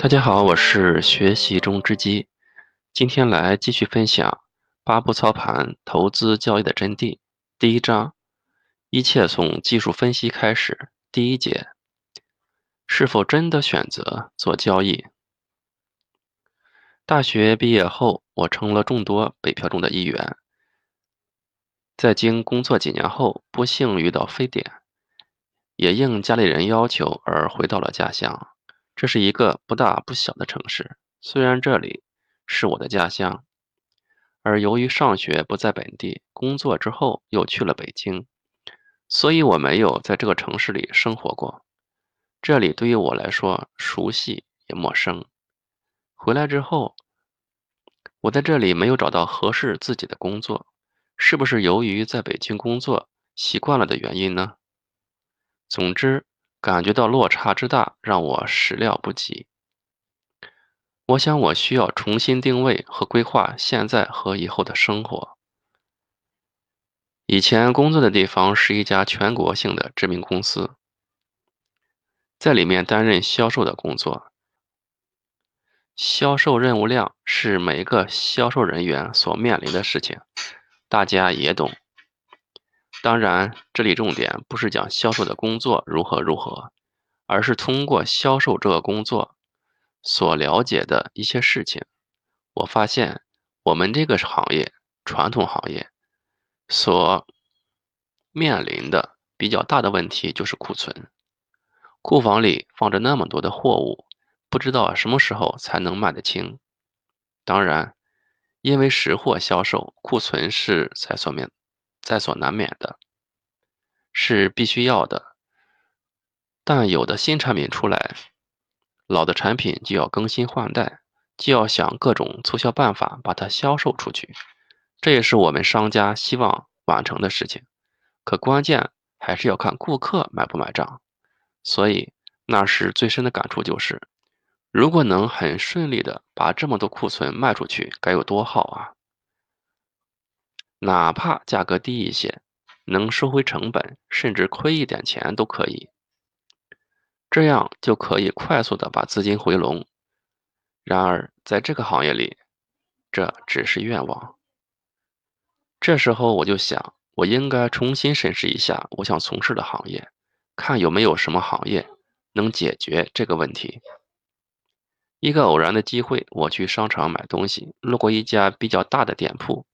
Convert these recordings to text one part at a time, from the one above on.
大家好，我是学习中之基，今天来继续分享八步操盘投资交易的真谛。第一章，一切从技术分析开始。第一节，是否真的选择做交易？大学毕业后，我成了众多北漂中的一员。在经工作几年后，不幸遇到非典，也应家里人要求而回到了家乡。这是一个不大不小的城市，虽然这里是我的家乡，而由于上学不在本地，工作之后又去了北京，所以我没有在这个城市里生活过。这里对于我来说熟悉也陌生。回来之后，我在这里没有找到合适自己的工作，是不是由于在北京工作习惯了的原因呢？总之。感觉到落差之大，让我始料不及。我想，我需要重新定位和规划现在和以后的生活。以前工作的地方是一家全国性的知名公司，在里面担任销售的工作。销售任务量是每个销售人员所面临的事情，大家也懂。当然，这里重点不是讲销售的工作如何如何，而是通过销售这个工作所了解的一些事情。我发现我们这个行业，传统行业所面临的比较大的问题就是库存。库房里放着那么多的货物，不知道什么时候才能卖得清。当然，因为实货销售，库存是才所面。在所难免的，是必须要的。但有的新产品出来，老的产品就要更新换代，就要想各种促销办法把它销售出去。这也是我们商家希望完成的事情。可关键还是要看顾客买不买账。所以那时最深的感触就是，如果能很顺利的把这么多库存卖出去，该有多好啊！哪怕价格低一些，能收回成本，甚至亏一点钱都可以，这样就可以快速的把资金回笼。然而，在这个行业里，这只是愿望。这时候我就想，我应该重新审视一下我想从事的行业，看有没有什么行业能解决这个问题。一个偶然的机会，我去商场买东西，路过一家比较大的店铺。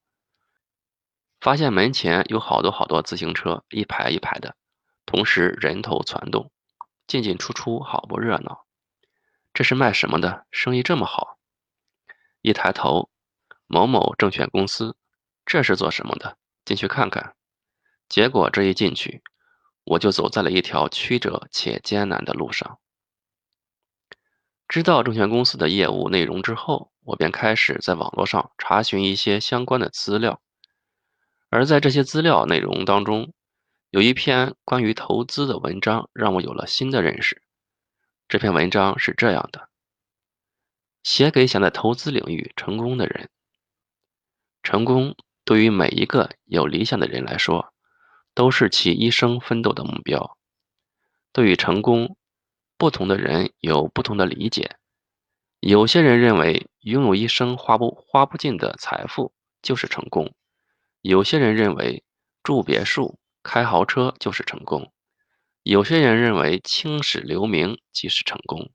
发现门前有好多好多自行车，一排一排的，同时人头攒动，进进出出，好不热闹。这是卖什么的？生意这么好？一抬头，某某证券公司，这是做什么的？进去看看。结果这一进去，我就走在了一条曲折且艰难的路上。知道证券公司的业务内容之后，我便开始在网络上查询一些相关的资料。而在这些资料内容当中，有一篇关于投资的文章，让我有了新的认识。这篇文章是这样的：写给想在投资领域成功的人。成功对于每一个有理想的人来说，都是其一生奋斗的目标。对于成功，不同的人有不同的理解。有些人认为，拥有一生花不花不尽的财富就是成功。有些人认为住别墅、开豪车就是成功；有些人认为青史留名即是成功；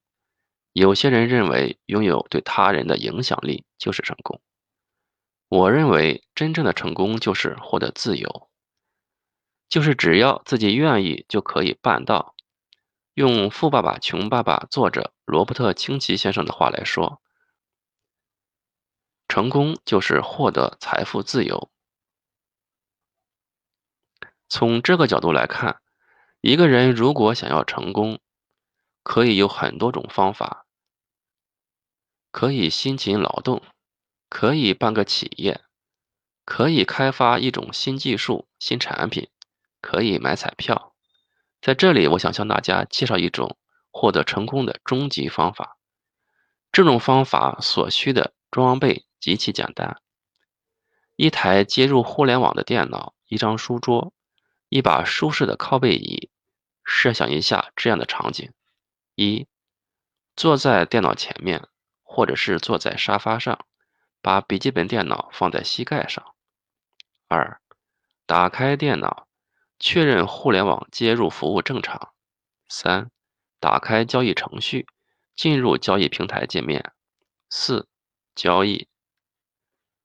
有些人认为拥有对他人的影响力就是成功。我认为真正的成功就是获得自由，就是只要自己愿意就可以办到。用《富爸爸穷爸爸》作者罗伯特清崎先生的话来说，成功就是获得财富自由。从这个角度来看，一个人如果想要成功，可以有很多种方法。可以辛勤劳动，可以办个企业，可以开发一种新技术、新产品，可以买彩票。在这里，我想向大家介绍一种获得成功的终极方法。这种方法所需的装备极其简单：一台接入互联网的电脑，一张书桌。一把舒适的靠背椅，设想一下这样的场景：一、坐在电脑前面，或者是坐在沙发上，把笔记本电脑放在膝盖上。二，打开电脑，确认互联网接入服务正常。三，打开交易程序，进入交易平台界面。四，交易。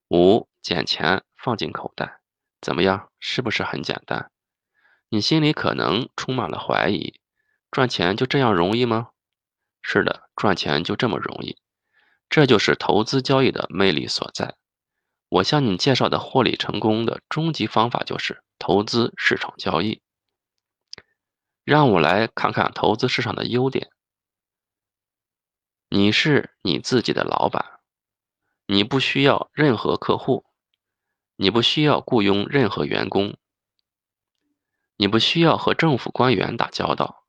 五，捡钱放进口袋。怎么样？是不是很简单？你心里可能充满了怀疑：赚钱就这样容易吗？是的，赚钱就这么容易。这就是投资交易的魅力所在。我向你介绍的获利成功的终极方法就是投资市场交易。让我来看看投资市场的优点。你是你自己的老板，你不需要任何客户，你不需要雇佣任何员工，你不需要和政府官员打交道。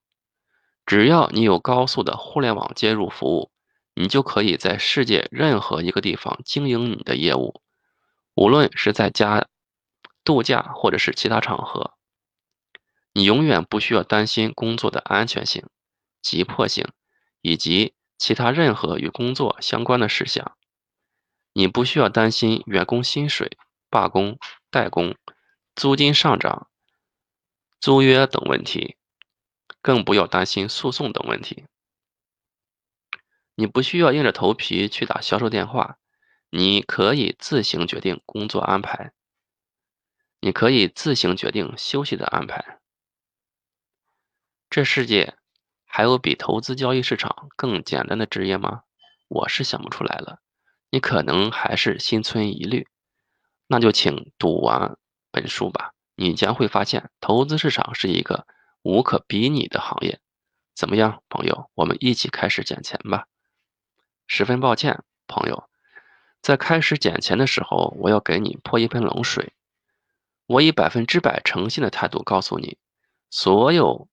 只要你有高速的互联网接入服务，你就可以在世界任何一个地方经营你的业务。无论是在家度假，或者是其他场合，你永远不需要担心工作的安全性、急迫性以及其他任何与工作相关的事项。你不需要担心员工薪水、罢工、代工、租金上涨、租约等问题，更不要担心诉讼等问题。你不需要硬着头皮去打销售电话。你可以自行决定工作安排，你可以自行决定休息的安排。这世界还有比投资交易市场更简单的职业吗？我是想不出来了。你可能还是心存疑虑，那就请读完本书吧。你将会发现，投资市场是一个无可比拟的行业。怎么样，朋友？我们一起开始捡钱吧。十分抱歉，朋友。在开始捡钱的时候，我要给你泼一盆冷水。我以百分之百诚信的态度告诉你，所有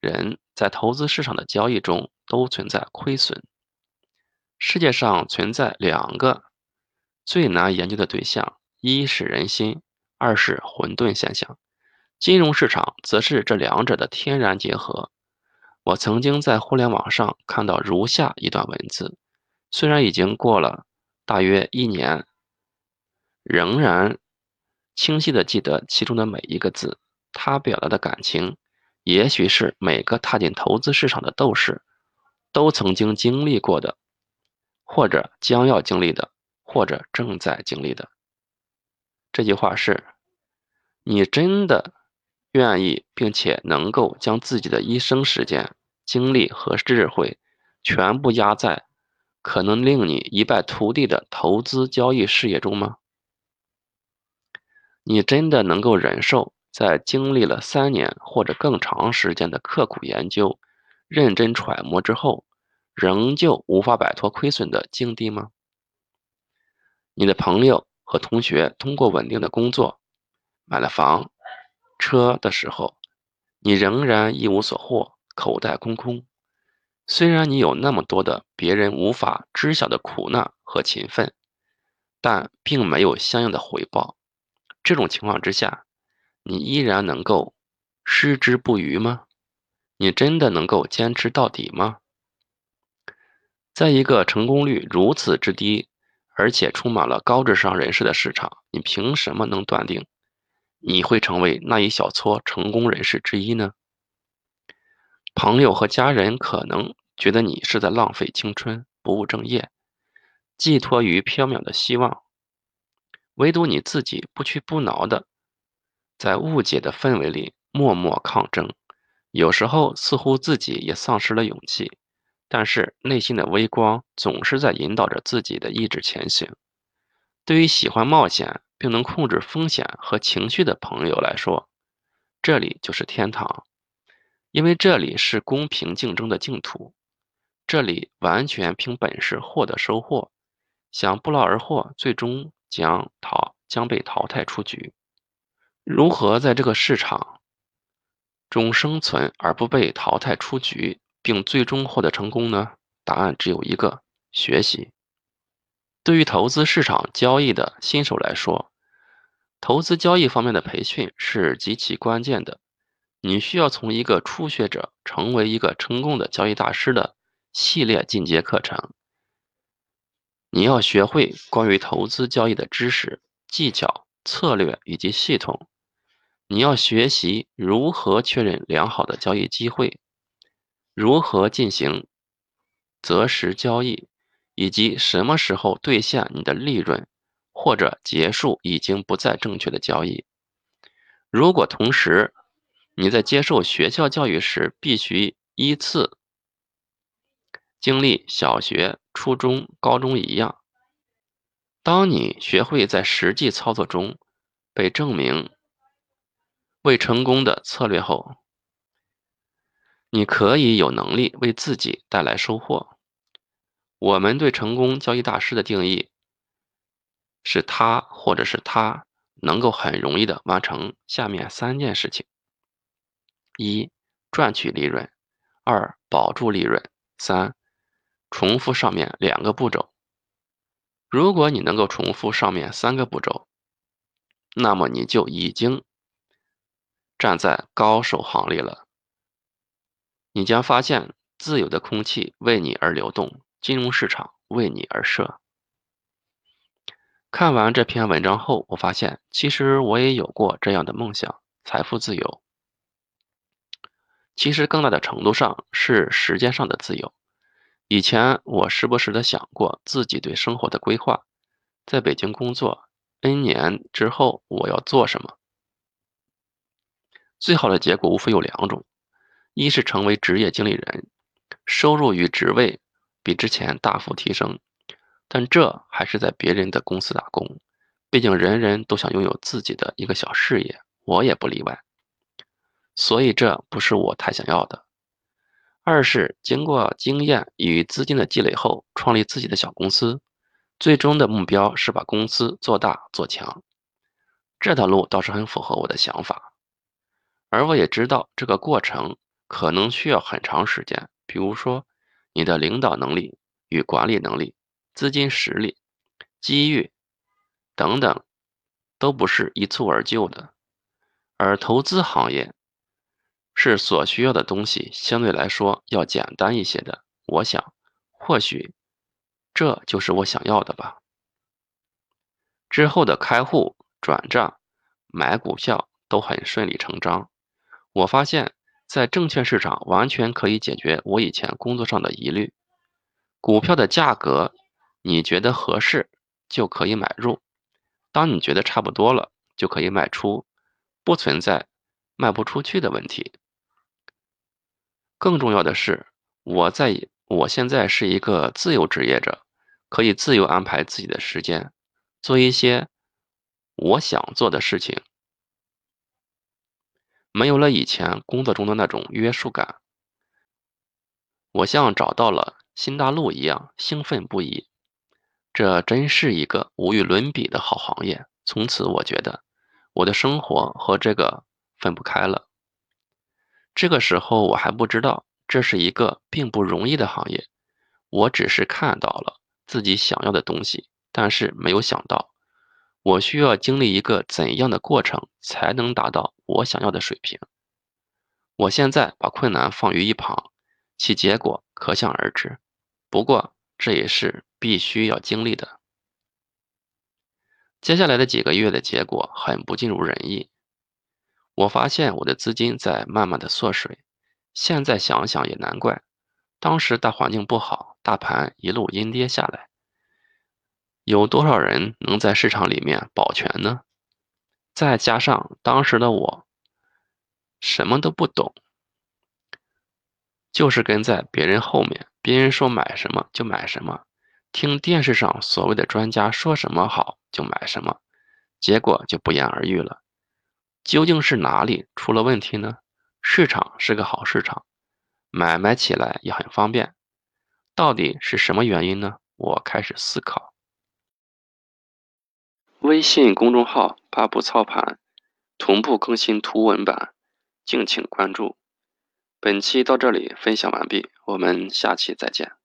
人在投资市场的交易中都存在亏损。世界上存在两个最难研究的对象：一是人心，二是混沌现象。金融市场则是这两者的天然结合。我曾经在互联网上看到如下一段文字，虽然已经过了。大约一年，仍然清晰的记得其中的每一个字。他表达的感情，也许是每个踏进投资市场的斗士都曾经经历过的，或者将要经历的，或者正在经历的。这句话是：你真的愿意并且能够将自己的一生时间、精力和智慧全部压在？可能令你一败涂地的投资交易事业中吗？你真的能够忍受在经历了三年或者更长时间的刻苦研究、认真揣摩之后，仍旧无法摆脱亏损的境地吗？你的朋友和同学通过稳定的工作买了房、车的时候，你仍然一无所获，口袋空空。虽然你有那么多的别人无法知晓的苦难和勤奋，但并没有相应的回报。这种情况之下，你依然能够矢志不渝吗？你真的能够坚持到底吗？在一个成功率如此之低，而且充满了高智商人士的市场，你凭什么能断定你会成为那一小撮成功人士之一呢？朋友和家人可能觉得你是在浪费青春、不务正业、寄托于缥缈的希望，唯独你自己不屈不挠的在误解的氛围里默默抗争，有时候似乎自己也丧失了勇气，但是内心的微光总是在引导着自己的意志前行。对于喜欢冒险并能控制风险和情绪的朋友来说，这里就是天堂。因为这里是公平竞争的净土，这里完全凭本事获得收获，想不劳而获，最终将淘将被淘汰出局。如何在这个市场中生存而不被淘汰出局，并最终获得成功呢？答案只有一个：学习。对于投资市场交易的新手来说，投资交易方面的培训是极其关键的。你需要从一个初学者成为一个成功的交易大师的系列进阶课程。你要学会关于投资交易的知识、技巧、策略以及系统。你要学习如何确认良好的交易机会，如何进行择时交易，以及什么时候兑现你的利润，或者结束已经不再正确的交易。如果同时你在接受学校教育时必须依次经历小学、初中、高中一样，当你学会在实际操作中被证明。为成功的策略后，你可以有能力为自己带来收获。我们对成功交易大师的定义是他或者是他能够很容易的完成下面三件事情：一、赚取利润；二、保住利润；三、重复上面两个步骤。如果你能够重复上面三个步骤，那么你就已经。站在高手行列了，你将发现自由的空气为你而流动，金融市场为你而设。看完这篇文章后，我发现其实我也有过这样的梦想：财富自由。其实更大的程度上是时间上的自由。以前我时不时的想过自己对生活的规划，在北京工作 N 年之后我要做什么。最好的结果无非有两种：一是成为职业经理人，收入与职位比之前大幅提升，但这还是在别人的公司打工，毕竟人人都想拥有自己的一个小事业，我也不例外。所以这不是我太想要的。二是经过经验与资金的积累后，创立自己的小公司，最终的目标是把公司做大做强。这条路倒是很符合我的想法。而我也知道这个过程可能需要很长时间，比如说你的领导能力与管理能力、资金实力、机遇等等，都不是一蹴而就的。而投资行业是所需要的东西相对来说要简单一些的。我想，或许这就是我想要的吧。之后的开户、转账、买股票都很顺理成章。我发现，在证券市场完全可以解决我以前工作上的疑虑。股票的价格，你觉得合适就可以买入；当你觉得差不多了，就可以卖出，不存在卖不出去的问题。更重要的是，我在我现在是一个自由职业者，可以自由安排自己的时间，做一些我想做的事情。没有了以前工作中的那种约束感，我像找到了新大陆一样兴奋不已。这真是一个无与伦比的好行业。从此，我觉得我的生活和这个分不开了。这个时候，我还不知道这是一个并不容易的行业。我只是看到了自己想要的东西，但是没有想到。我需要经历一个怎样的过程才能达到我想要的水平？我现在把困难放于一旁，其结果可想而知。不过这也是必须要经历的。接下来的几个月的结果很不尽如人意。我发现我的资金在慢慢的缩水。现在想想也难怪，当时大环境不好，大盘一路阴跌下来。有多少人能在市场里面保全呢？再加上当时的我什么都不懂，就是跟在别人后面，别人说买什么就买什么，听电视上所谓的专家说什么好就买什么，结果就不言而喻了。究竟是哪里出了问题呢？市场是个好市场，买卖起来也很方便，到底是什么原因呢？我开始思考。微信公众号发布操盘，同步更新图文版，敬请关注。本期到这里分享完毕，我们下期再见。